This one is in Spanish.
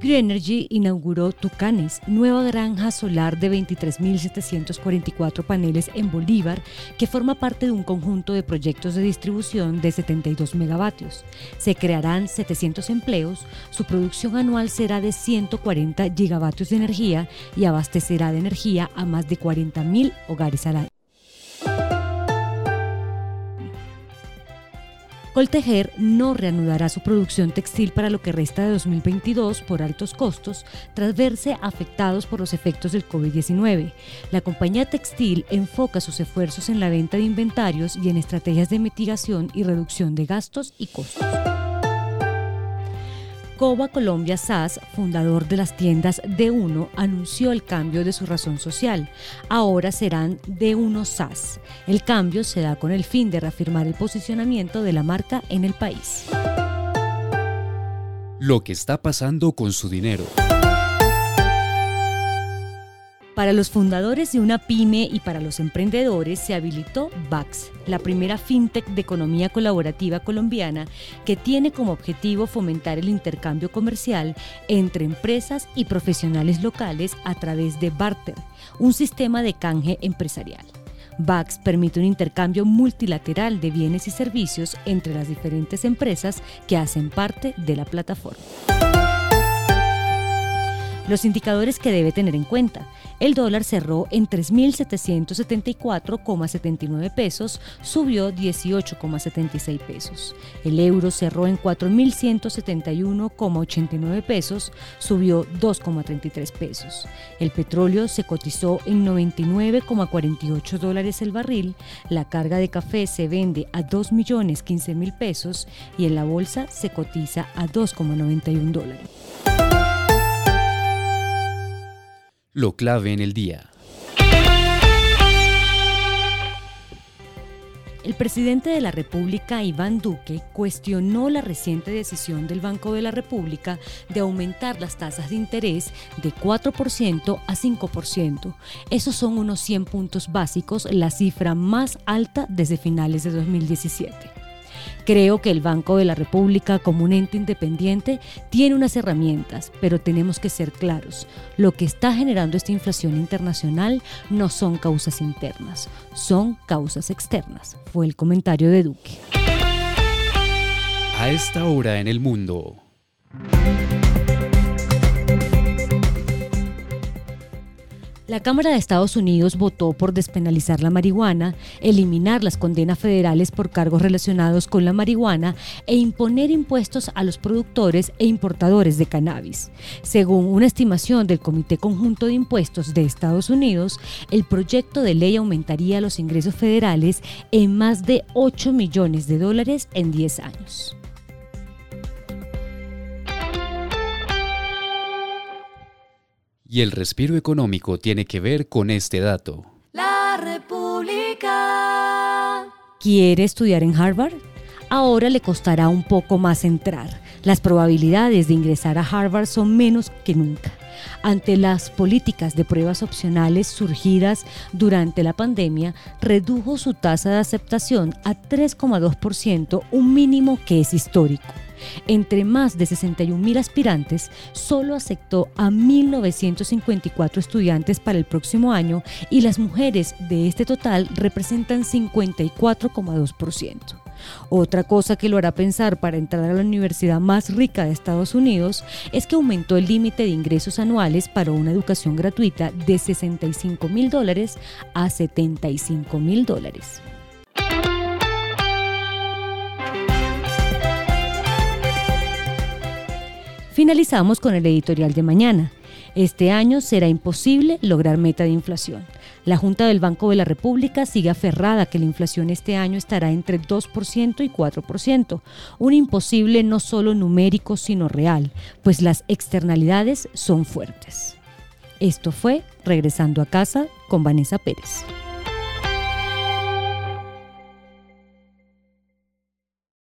Greenergy inauguró Tucanes, nueva granja solar de 23.744 paneles en Bolívar, que forma parte de un conjunto de proyectos de distribución de 72 megavatios. Se crearán 700 empleos, su producción anual será de 140 gigavatios de energía y abastecerá de energía a más de 40.000 hogares al año. Coltejer no reanudará su producción textil para lo que resta de 2022 por altos costos tras verse afectados por los efectos del COVID-19. La compañía textil enfoca sus esfuerzos en la venta de inventarios y en estrategias de mitigación y reducción de gastos y costos. Coba Colombia SAS, fundador de las tiendas D1, anunció el cambio de su razón social. Ahora serán D1 SAS. El cambio se da con el fin de reafirmar el posicionamiento de la marca en el país. Lo que está pasando con su dinero. Para los fundadores de una pyme y para los emprendedores se habilitó VAX, la primera fintech de economía colaborativa colombiana que tiene como objetivo fomentar el intercambio comercial entre empresas y profesionales locales a través de barter, un sistema de canje empresarial. VAX permite un intercambio multilateral de bienes y servicios entre las diferentes empresas que hacen parte de la plataforma. Los indicadores que debe tener en cuenta. El dólar cerró en 3.774,79 pesos, subió 18,76 pesos. El euro cerró en 4.171,89 pesos, subió 2,33 pesos. El petróleo se cotizó en 99,48 dólares el barril. La carga de café se vende a 2.015.000 pesos y en la bolsa se cotiza a 2,91 dólares. Lo clave en el día. El presidente de la República, Iván Duque, cuestionó la reciente decisión del Banco de la República de aumentar las tasas de interés de 4% a 5%. Esos son unos 100 puntos básicos, la cifra más alta desde finales de 2017. Creo que el Banco de la República como un ente independiente tiene unas herramientas, pero tenemos que ser claros. Lo que está generando esta inflación internacional no son causas internas, son causas externas, fue el comentario de Duque. A esta hora en el mundo. La Cámara de Estados Unidos votó por despenalizar la marihuana, eliminar las condenas federales por cargos relacionados con la marihuana e imponer impuestos a los productores e importadores de cannabis. Según una estimación del Comité Conjunto de Impuestos de Estados Unidos, el proyecto de ley aumentaría los ingresos federales en más de 8 millones de dólares en 10 años. Y el respiro económico tiene que ver con este dato. La República. ¿Quiere estudiar en Harvard? Ahora le costará un poco más entrar. Las probabilidades de ingresar a Harvard son menos que nunca. Ante las políticas de pruebas opcionales surgidas durante la pandemia, redujo su tasa de aceptación a 3,2%, un mínimo que es histórico. Entre más de 61 aspirantes, solo aceptó a 1.954 estudiantes para el próximo año y las mujeres de este total representan 54,2%. Otra cosa que lo hará pensar para entrar a la universidad más rica de Estados Unidos es que aumentó el límite de ingresos anuales para una educación gratuita de 65 mil dólares a 75 mil dólares. Finalizamos con el editorial de mañana. Este año será imposible lograr meta de inflación. La Junta del Banco de la República sigue aferrada que la inflación este año estará entre 2% y 4%, un imposible no solo numérico sino real, pues las externalidades son fuertes. Esto fue Regresando a casa con Vanessa Pérez.